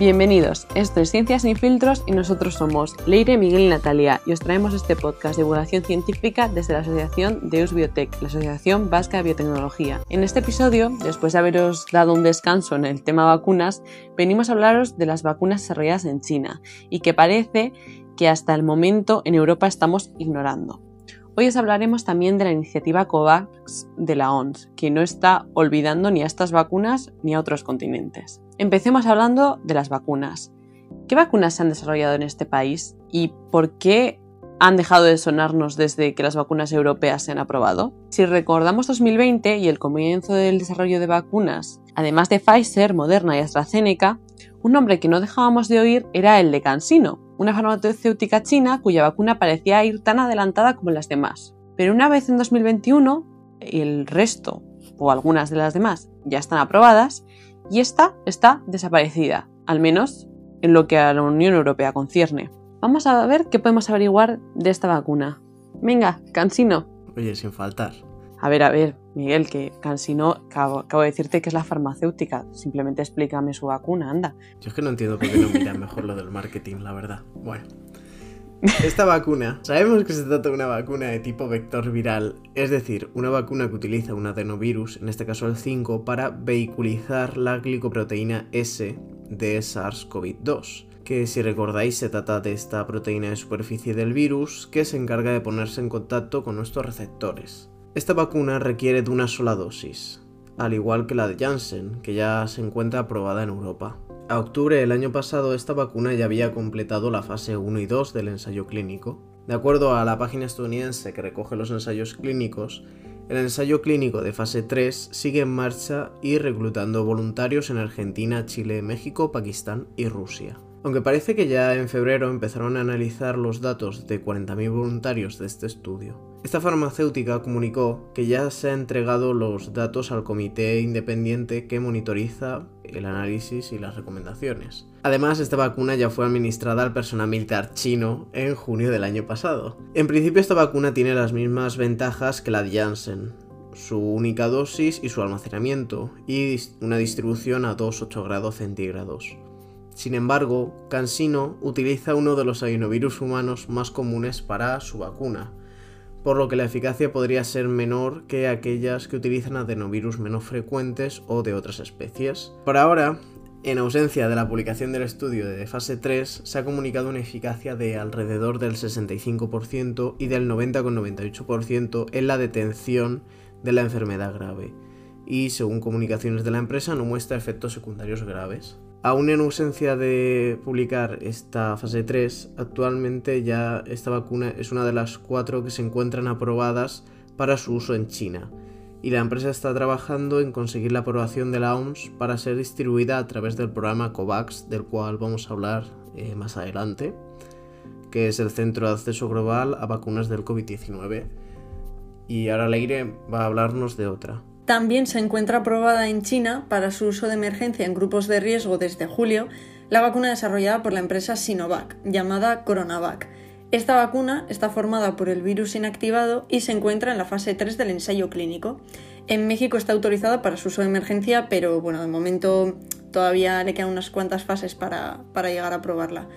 Bienvenidos, esto es Ciencias sin filtros y nosotros somos Leire, Miguel y Natalia y os traemos este podcast de divulgación científica desde la Asociación Deus Biotech, la Asociación Vasca de Biotecnología. En este episodio, después de haberos dado un descanso en el tema vacunas, venimos a hablaros de las vacunas desarrolladas en China y que parece que hasta el momento en Europa estamos ignorando. Hoy os hablaremos también de la iniciativa COVAX de la ONS, que no está olvidando ni a estas vacunas ni a otros continentes. Empecemos hablando de las vacunas. ¿Qué vacunas se han desarrollado en este país y por qué han dejado de sonarnos desde que las vacunas europeas se han aprobado? Si recordamos 2020 y el comienzo del desarrollo de vacunas, además de Pfizer, Moderna y AstraZeneca, un nombre que no dejábamos de oír era el de CanSino, una farmacéutica china cuya vacuna parecía ir tan adelantada como las demás. Pero una vez en 2021, el resto, o algunas de las demás, ya están aprobadas, y esta está desaparecida, al menos en lo que a la Unión Europea concierne. Vamos a ver qué podemos averiguar de esta vacuna. Venga, Cansino. Oye, sin faltar. A ver, a ver, Miguel, que Cansino, acabo, acabo, de decirte que es la farmacéutica. Simplemente explícame su vacuna, anda. Yo es que no entiendo por qué no miran mejor lo del marketing, la verdad. Bueno. Esta vacuna, sabemos que se trata de una vacuna de tipo vector viral, es decir, una vacuna que utiliza un adenovirus, en este caso el 5, para vehiculizar la glicoproteína S de SARS-CoV-2 que si recordáis se trata de esta proteína de superficie del virus que se encarga de ponerse en contacto con nuestros receptores. Esta vacuna requiere de una sola dosis, al igual que la de Janssen, que ya se encuentra aprobada en Europa. A octubre del año pasado esta vacuna ya había completado la fase 1 y 2 del ensayo clínico. De acuerdo a la página estadounidense que recoge los ensayos clínicos, el ensayo clínico de fase 3 sigue en marcha y reclutando voluntarios en Argentina, Chile, México, Pakistán y Rusia. Aunque parece que ya en febrero empezaron a analizar los datos de 40.000 voluntarios de este estudio. Esta farmacéutica comunicó que ya se han entregado los datos al comité independiente que monitoriza el análisis y las recomendaciones. Además, esta vacuna ya fue administrada al personal militar chino en junio del año pasado. En principio, esta vacuna tiene las mismas ventajas que la de Janssen, su única dosis y su almacenamiento, y una distribución a 2,8 grados centígrados. Sin embargo, CanSino utiliza uno de los adenovirus humanos más comunes para su vacuna, por lo que la eficacia podría ser menor que aquellas que utilizan adenovirus menos frecuentes o de otras especies. Por ahora, en ausencia de la publicación del estudio de fase 3, se ha comunicado una eficacia de alrededor del 65% y del 90,98% en la detención de la enfermedad grave, y según comunicaciones de la empresa no muestra efectos secundarios graves. Aún en ausencia de publicar esta fase 3, actualmente ya esta vacuna es una de las cuatro que se encuentran aprobadas para su uso en China, y la empresa está trabajando en conseguir la aprobación de la OMS para ser distribuida a través del programa COVAX, del cual vamos a hablar eh, más adelante, que es el Centro de Acceso Global a Vacunas del COVID-19. Y ahora Leire va a hablarnos de otra. También se encuentra aprobada en China para su uso de emergencia en grupos de riesgo desde julio la vacuna desarrollada por la empresa Sinovac, llamada Coronavac. Esta vacuna está formada por el virus inactivado y se encuentra en la fase 3 del ensayo clínico. En México está autorizada para su uso de emergencia, pero bueno, de momento todavía le quedan unas cuantas fases para, para llegar a probarla.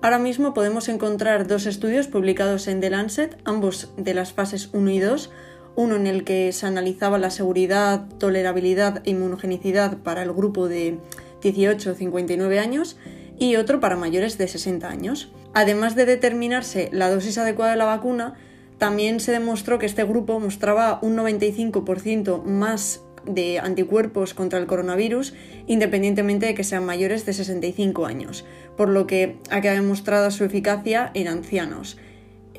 Ahora mismo podemos encontrar dos estudios publicados en The Lancet, ambos de las fases 1 y 2, uno en el que se analizaba la seguridad, tolerabilidad e inmunogenicidad para el grupo de 18-59 años y otro para mayores de 60 años. Además de determinarse la dosis adecuada de la vacuna, también se demostró que este grupo mostraba un 95% más de anticuerpos contra el coronavirus, independientemente de que sean mayores de 65 años, por lo que ha quedado demostrada su eficacia en ancianos.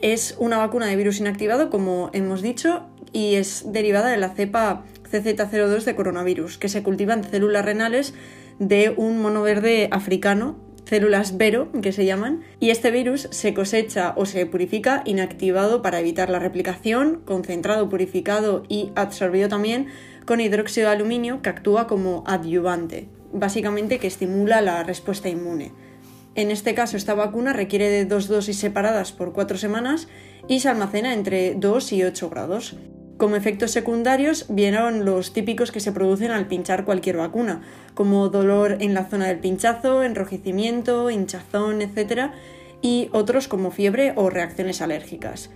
Es una vacuna de virus inactivado, como hemos dicho, y es derivada de la cepa CZ02 de coronavirus, que se cultiva en células renales de un mono verde africano, células Vero, que se llaman, y este virus se cosecha o se purifica inactivado para evitar la replicación, concentrado, purificado y absorbido también con hidróxido de aluminio que actúa como adyuvante, básicamente que estimula la respuesta inmune. En este caso, esta vacuna requiere de dos dosis separadas por cuatro semanas y se almacena entre 2 y 8 grados. Como efectos secundarios vieron los típicos que se producen al pinchar cualquier vacuna, como dolor en la zona del pinchazo, enrojecimiento, hinchazón, etc. y otros como fiebre o reacciones alérgicas.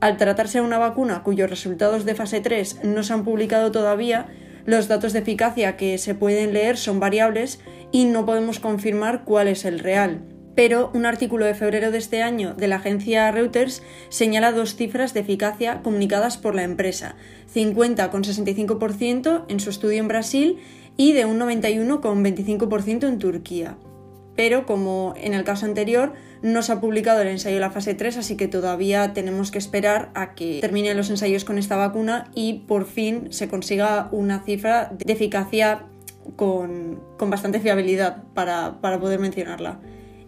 Al tratarse de una vacuna cuyos resultados de fase 3 no se han publicado todavía, los datos de eficacia que se pueden leer son variables y no podemos confirmar cuál es el real. Pero un artículo de febrero de este año de la agencia Reuters señala dos cifras de eficacia comunicadas por la empresa, 50,65% en su estudio en Brasil y de un 91,25% en Turquía. Pero como en el caso anterior, no se ha publicado el ensayo de la fase 3, así que todavía tenemos que esperar a que terminen los ensayos con esta vacuna y por fin se consiga una cifra de eficacia con, bastante fiabilidad para, para poder mencionarla.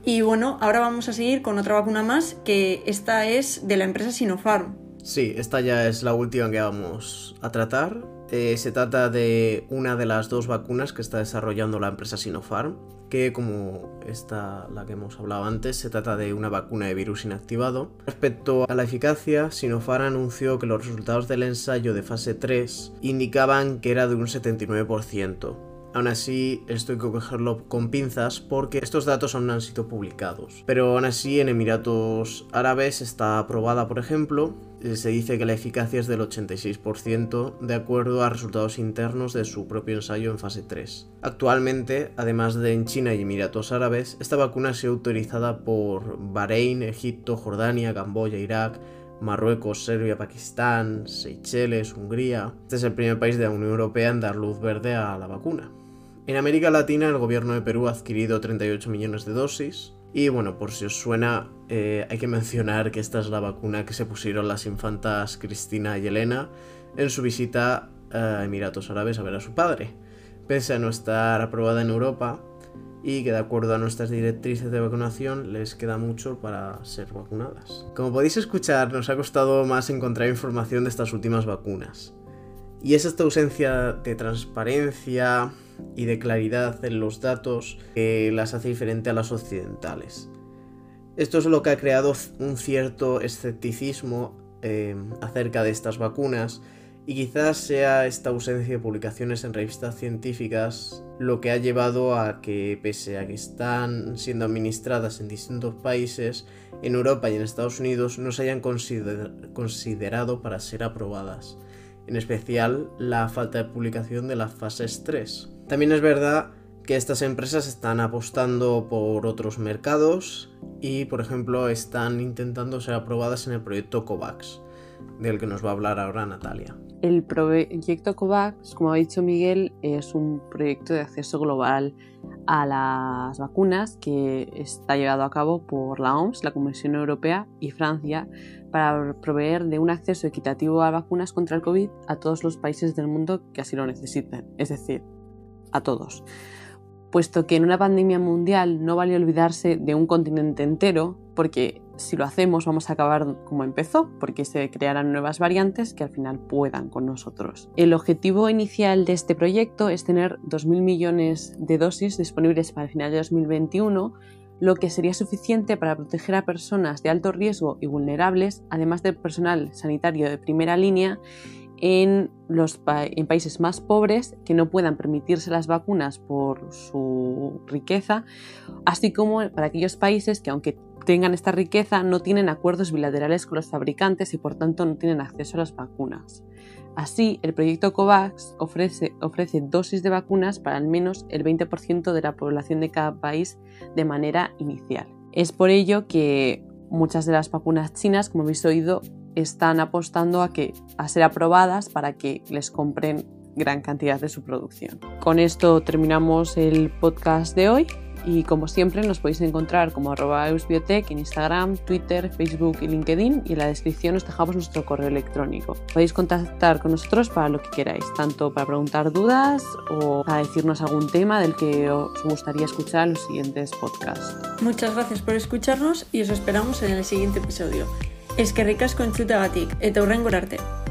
Y bueno, ahora vamos a seguir con otra vacuna más, que esta es de la empresa Sinopharm. Sí, esta ya es la última que vamos a tratar. Eh, se trata de una de las dos vacunas que está desarrollando la empresa Sinopharm, que como esta, la que hemos hablado antes, se trata de una vacuna de virus inactivado. Respecto a la eficacia, Sinopharm anunció que los resultados del ensayo de fase 3 indicaban que era de un 79%. Aún así, esto hay que cogerlo con pinzas porque estos datos aún no han sido publicados. Pero aún así, en Emiratos Árabes está aprobada, por ejemplo, se dice que la eficacia es del 86% de acuerdo a resultados internos de su propio ensayo en fase 3. Actualmente, además de en China y Emiratos Árabes, esta vacuna ha sido autorizada por Bahrein, Egipto, Jordania, Camboya, Irak, Marruecos, Serbia, Pakistán, Seychelles, Hungría. Este es el primer país de la Unión Europea en dar luz verde a la vacuna. En América Latina el gobierno de Perú ha adquirido 38 millones de dosis. Y bueno, por si os suena, eh, hay que mencionar que esta es la vacuna que se pusieron las infantas Cristina y Elena en su visita a Emiratos Árabes a ver a su padre. Pese a no estar aprobada en Europa y que de acuerdo a nuestras directrices de vacunación les queda mucho para ser vacunadas. Como podéis escuchar, nos ha costado más encontrar información de estas últimas vacunas. Y es esta ausencia de transparencia, y de claridad en los datos que las hace diferente a las occidentales. Esto es lo que ha creado un cierto escepticismo eh, acerca de estas vacunas y quizás sea esta ausencia de publicaciones en revistas científicas lo que ha llevado a que, pese a que están siendo administradas en distintos países, en Europa y en Estados Unidos no se hayan considerado para ser aprobadas, en especial la falta de publicación de las fases 3. También es verdad que estas empresas están apostando por otros mercados y, por ejemplo, están intentando ser aprobadas en el proyecto COVAX, del que nos va a hablar ahora Natalia. El proyecto COVAX, como ha dicho Miguel, es un proyecto de acceso global a las vacunas que está llevado a cabo por la OMS, la Comisión Europea y Francia para proveer de un acceso equitativo a vacunas contra el COVID a todos los países del mundo que así lo necesiten. Es decir, a todos. Puesto que en una pandemia mundial no vale olvidarse de un continente entero, porque si lo hacemos vamos a acabar como empezó, porque se crearán nuevas variantes que al final puedan con nosotros. El objetivo inicial de este proyecto es tener 2.000 millones de dosis disponibles para el final de 2021, lo que sería suficiente para proteger a personas de alto riesgo y vulnerables, además del personal sanitario de primera línea en, los en países más pobres que no puedan permitirse las vacunas por su riqueza, así como para aquellos países que aunque tengan esta riqueza no tienen acuerdos bilaterales con los fabricantes y por tanto no tienen acceso a las vacunas. Así, el proyecto COVAX ofrece, dosis de vacunas para al menos el 20% de la población de cada país de manera inicial. Es por ello que muchas de las vacunas chinas, como habéis oído, están apostando a, que, a ser aprobadas para que les compren gran cantidad de su producción. Con esto terminamos el podcast de hoy y como siempre nos podéis encontrar como arroba eusbiotech en Instagram, Twitter, Facebook y LinkedIn y en la descripción os dejamos nuestro correo electrónico. Podéis contactar con nosotros para lo que queráis, tanto para preguntar dudas o para decirnos algún tema del que os gustaría escuchar en los siguientes podcasts. Muchas gracias por escucharnos y os esperamos en el siguiente episodio. Eskerrik asko entzutagatik, eta hurrengor arte.